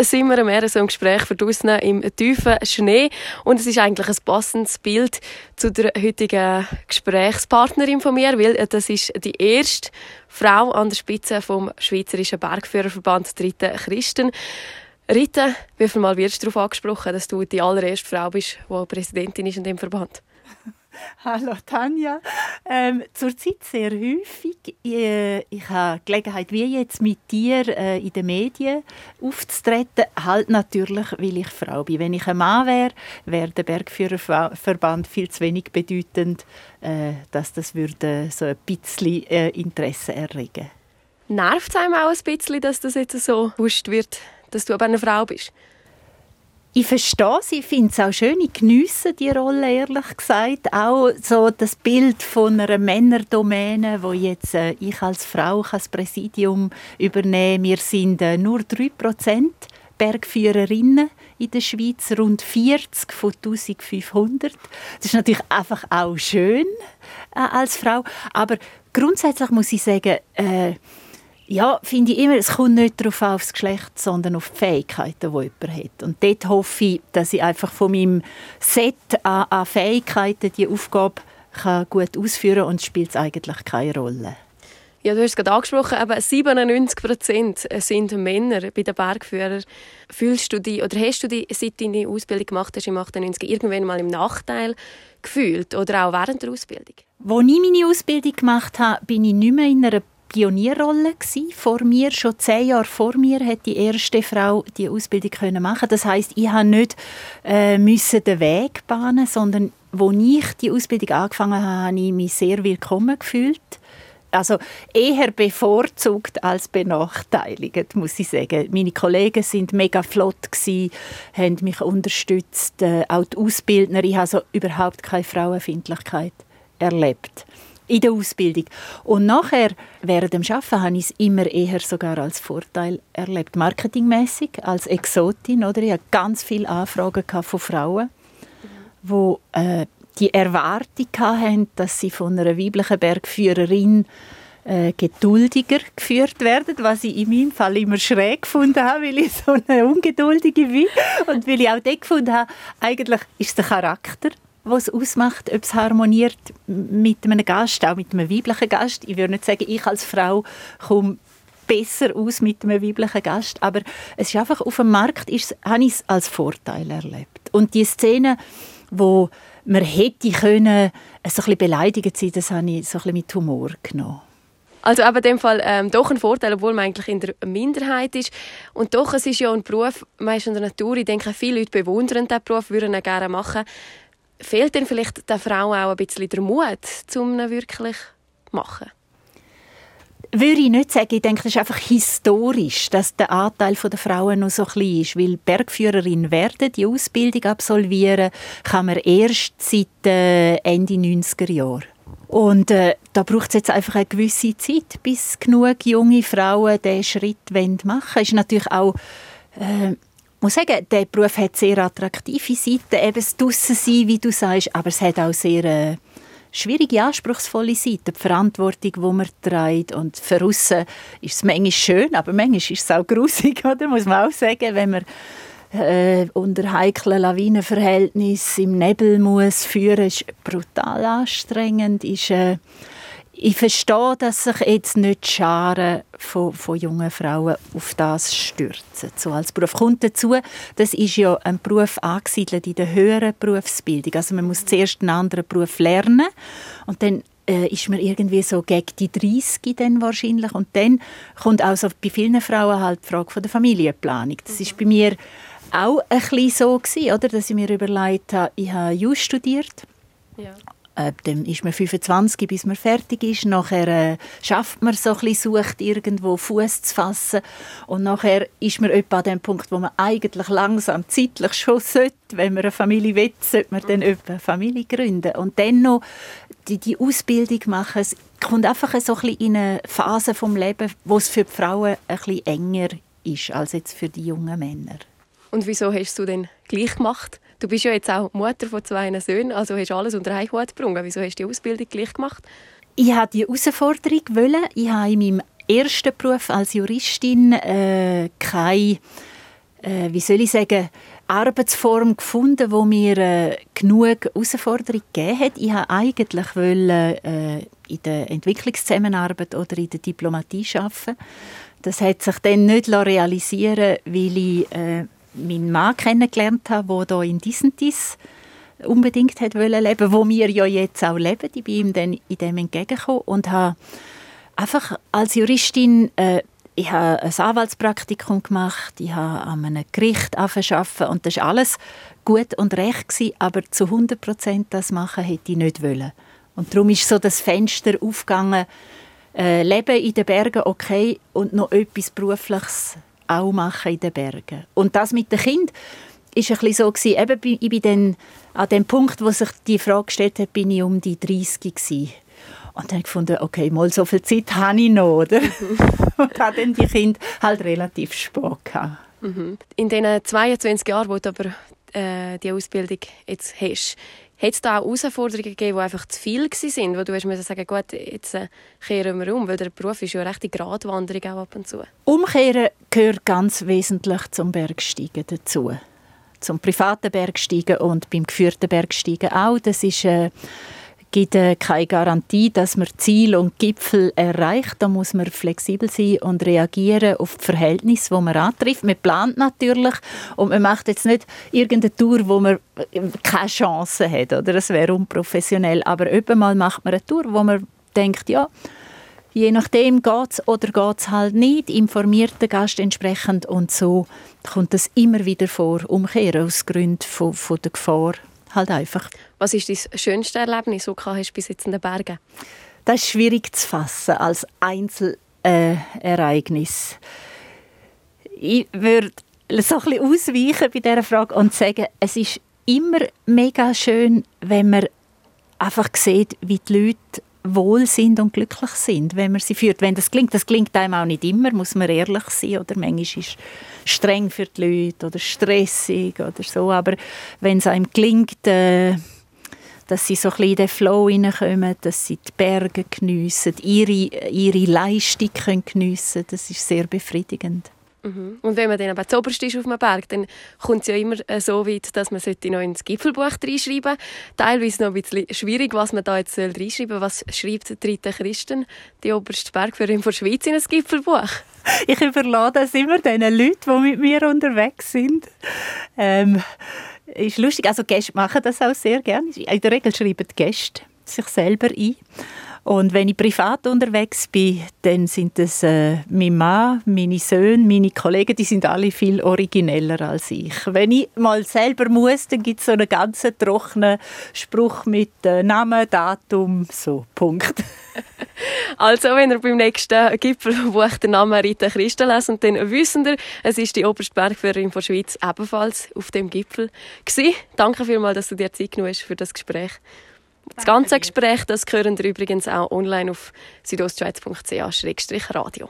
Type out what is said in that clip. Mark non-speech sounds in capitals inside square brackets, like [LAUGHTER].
Sind wir mehr so im Gespräch verdraussen im tiefen Schnee und es ist eigentlich ein passendes Bild zu der heutigen Gesprächspartnerin von mir, weil das ist die erste Frau an der Spitze vom Schweizerischen Bergführerverband Dritte Christen. Rita, wie viel Mal wirst du darauf angesprochen, dass du die allererste Frau bist, die Präsidentin ist in dem Verband? [LAUGHS] Hallo Tanja. Ähm, zurzeit sehr häufig. Ich, äh, ich habe Gelegenheit, wie jetzt mit dir äh, in den Medien aufzutreten. Halt natürlich, weil ich Frau bin. Wenn ich ein Mann wäre, wäre der Bergführerverband viel zu wenig bedeutend, äh, dass das würde so ein bisschen äh, Interesse erregen. Nervt es einem auch ein bisschen, dass das jetzt so gewusst wird, dass du aber eine Frau bist? Ich verstehe sie, ich finde es auch schön, ich geniesse die Rolle, ehrlich gesagt. Auch so das Bild von einer Männerdomäne, wo jetzt äh, ich als Frau das Präsidium übernehme. Wir sind äh, nur 3% Bergführerinnen in der Schweiz, rund 40 von 1500. Das ist natürlich einfach auch schön äh, als Frau. Aber grundsätzlich muss ich sagen, äh, ja, finde ich immer, es kommt nicht darauf aufs Geschlecht, sondern auf die Fähigkeiten, die jemand hat. Und dort hoffe ich, dass ich einfach von meinem Set an, an Fähigkeiten die Aufgabe kann gut ausführen kann und es spielt eigentlich keine Rolle. Ja, du hast es gerade angesprochen, aber 97 Prozent sind Männer bei den Bergführern. Fühlst du dich, oder hast du dich, seit du deine Ausbildung gemacht hast im 98, irgendwann mal im Nachteil gefühlt oder auch während der Ausbildung? Als ich meine Ausbildung gemacht habe, bin ich nicht mehr in einer Pionierrolle gewesen. Vor mir, schon zehn Jahre vor mir, hat die erste Frau die Ausbildung können machen. Das heißt, ich habe nicht äh, müssen den Weg bahnen, sondern wo ich die Ausbildung angefangen habe, habe ich mich sehr willkommen gefühlt. Also eher bevorzugt als benachteiligt, muss ich sagen. Meine Kollegen sind mega flott gewesen, haben mich unterstützt, äh, auch die Ausbildner. Ich habe also überhaupt keine Frauenfindlichkeit erlebt in der Ausbildung. Und nachher, während dem Arbeiten, habe ich es immer eher sogar als Vorteil erlebt. Marketingmäßig als Exotin. Oder? Ich hatte ganz viele Anfragen von Frauen, die äh, die Erwartung hatten, dass sie von einer weiblichen Bergführerin äh, geduldiger geführt werden, was ich in meinem Fall immer schräg gefunden habe, weil ich so eine Ungeduldige bin und weil ich auch dort gefunden habe, eigentlich ist der Charakter, was ausmacht, ob es harmoniert mit einem Gast, auch mit einem weiblichen Gast. Ich würde nicht sagen, ich als Frau komme besser aus mit einem weiblichen Gast, aber es ist einfach auf dem Markt ist, habe ich es als Vorteil erlebt. Und die Szene, wo man hätte können, so ein bisschen beleidigt sein, das habe ich so ein mit Humor genommen. Also aber in dem Fall ähm, doch ein Vorteil, obwohl man eigentlich in der Minderheit ist. Und doch, es ist ja ein Beruf, man ist in der Natur, ich denke, viele Leute bewundern diesen Beruf, würden ihn gerne machen fehlt denn vielleicht der Frau auch ein bisschen der Mut, um ihn wirklich zu machen? Würde ich nicht sagen. Ich denke, das ist einfach historisch, dass der Anteil der Frauen noch so klein ist. Weil Bergführerin werden, die Ausbildung absolvieren, kann man erst seit äh, Ende 90er Jahre. Und äh, da braucht es jetzt einfach eine gewisse Zeit, bis genug junge Frauen diesen Schritt machen wollen. Ist natürlich auch äh, muss sagen, der Beruf hat sehr attraktive Seiten, eben das Draussen wie du sagst, aber es hat auch sehr äh, schwierige, anspruchsvolle Seiten, die Verantwortung, die man trägt und für ist es manchmal schön, aber manchmal ist es auch grusig, [LAUGHS] oder? muss man auch sagen, wenn man äh, unter heiklen Lawinenverhältnissen im Nebel muss führen, ist brutal anstrengend, ist äh, ich verstehe, dass sich jetzt nicht Scharen von, von jungen Frauen auf das stürzen. So als Beruf kommt dazu, das ist ja ein Beruf angesiedelt in der höheren Berufsbildung. Also man muss zuerst einen anderen Beruf lernen und dann äh, ist man irgendwie so gegen die 30 dann wahrscheinlich und dann kommt auch so bei vielen Frauen halt die Frage von der Familienplanung. Das ist bei mir auch ein bisschen so gewesen, oder, dass ich mir überlegt habe, ich habe Jus studiert ja. Äh, dann ist man 25, bis man fertig ist. Nachher äh, schafft man so ein bisschen, sucht irgendwo Fuß zu fassen. Und nachher ist man etwa an dem Punkt, wo man eigentlich langsam zeitlich schon sollte, wenn man eine Familie will, sollte man dann etwa eine Familie gründen. Und dann noch die, die Ausbildung machen. Es kommt einfach so ein bisschen in eine Phase vom Leben, wo es für die Frauen ein bisschen enger ist als jetzt für die jungen Männer. Und wieso hast du denn gleich gemacht? Du bist ja jetzt auch Mutter von zwei Söhnen, also hast alles unter einen Hut gebracht. Wieso hast du die Ausbildung gleich gemacht? Ich wollte die Herausforderung. Ich habe in meinem ersten Beruf als Juristin äh, keine äh, wie soll ich sagen, Arbeitsform gefunden, wo mir äh, genug Herausforderung gegeben hat. Ich wollte eigentlich wollen, äh, in der Entwicklungszusammenarbeit oder in der Diplomatie arbeiten. Das hat sich dann nicht realisieren weil ich äh, meinen Mann kennengelernt habe, der hier in Disentis unbedingt hat leben wo wir ja jetzt auch leben. Ich bin ihm dann in dem entgegengekommen und habe einfach als Juristin äh, ich habe ein Anwaltspraktikum gemacht, ich habe an einem Gericht arbeiten und das war alles gut und recht, gewesen, aber zu 100 Prozent das machen hätte ich nicht wollen. Und darum ist so das Fenster aufgegangen, äh, Leben in den Bergen okay und noch etwas Berufliches auch machen in den Bergen. Und das mit dem Kind ist ein bisschen so gewesen, eben, ich bin dann an dem Punkt, wo sich die Frage gestellt hat, bin ich um die 30 gewesen. Und dann gefunden, okay, mal so viel Zeit habe ich noch, oder? [LAUGHS] und habe dann die Kinder halt relativ spät gehabt. Mhm. In den 22 Jahren, wo du aber äh, die Ausbildung jetzt hast, hat es da auch Herausforderungen gegeben, die einfach zu viel waren, wo du hast sagen, gut, jetzt äh, kehren wir um, weil der Beruf ist ja eine rechte Gratwanderung auch ab und zu. Umkehren gehört ganz wesentlich zum Bergsteigen dazu. Zum privaten Bergsteigen und beim geführten Bergsteigen auch. Das ist äh, gibt äh, keine Garantie, dass man Ziel und Gipfel erreicht. Da muss man flexibel sein und reagieren auf die Verhältnisse, wo man antrifft. Man plant natürlich und man macht jetzt nicht irgendeine Tour, wo man äh, keine Chance hat, oder? Das wäre unprofessionell. Aber mal macht man eine Tour, wo man denkt, ja, je nachdem geht es oder geht es halt nicht, informiert der Gast entsprechend und so kommt es immer wieder vor, umkehren aus Gründen von, von der Gefahr halt einfach. Was ist dein schönste Erlebnis, das du bis jetzt in den Bergen? Das ist schwierig zu fassen als Einzelereignis. ich würde so ein bisschen ausweichen bei dieser Frage und sagen, es ist immer mega schön, wenn man einfach sieht, wie die Leute wohl sind und glücklich sind, wenn man sie führt. Wenn das klingt, das klingt einem auch nicht immer, muss man ehrlich sein oder manchmal ist es streng für die Leute oder stressig oder so, aber wenn es einem klingt, äh, dass sie so ein bisschen in den Flow hineinkommen, dass sie die Berge geniessen, ihre, ihre Leistung können geniessen das ist sehr befriedigend. Mhm. Und wenn man dann aber zuoberst ist auf einem Berg, dann kommt es ja immer äh, so weit, dass man noch ins Gipfelbuch reinschreiben sollte. Teilweise noch ein bisschen schwierig, was man da jetzt reinschreiben soll. Was schreibt der dritte Christen, die oberste Bergführerin von Schweiz, in ein Gipfelbuch? [LAUGHS] Ich überlasse das immer den Leuten, die mit mir unterwegs sind. Ähm, ist lustig, also Gäste machen das auch sehr gerne. In der Regel schreiben die Gäste sich selber ein. Und wenn ich privat unterwegs bin, dann sind es äh, mein Mann, meine Söhne, meine Kollegen, die sind alle viel origineller als ich. Wenn ich mal selber muss, dann gibt es so einen ganz trockenen Spruch mit äh, Namen, Datum, so, Punkt. [LAUGHS] Also, wenn ihr beim nächsten Gipfelbuch den Namen Rita Christen lesen, dann wissen ihr, es ist die oberste Bergführerin der Schweiz ebenfalls auf dem Gipfel gewesen. Danke vielmals, dass du dir Zeit genommen hast für das Gespräch. Das ganze Gespräch das hören ihr übrigens auch online auf südostschweiz.ch-radio.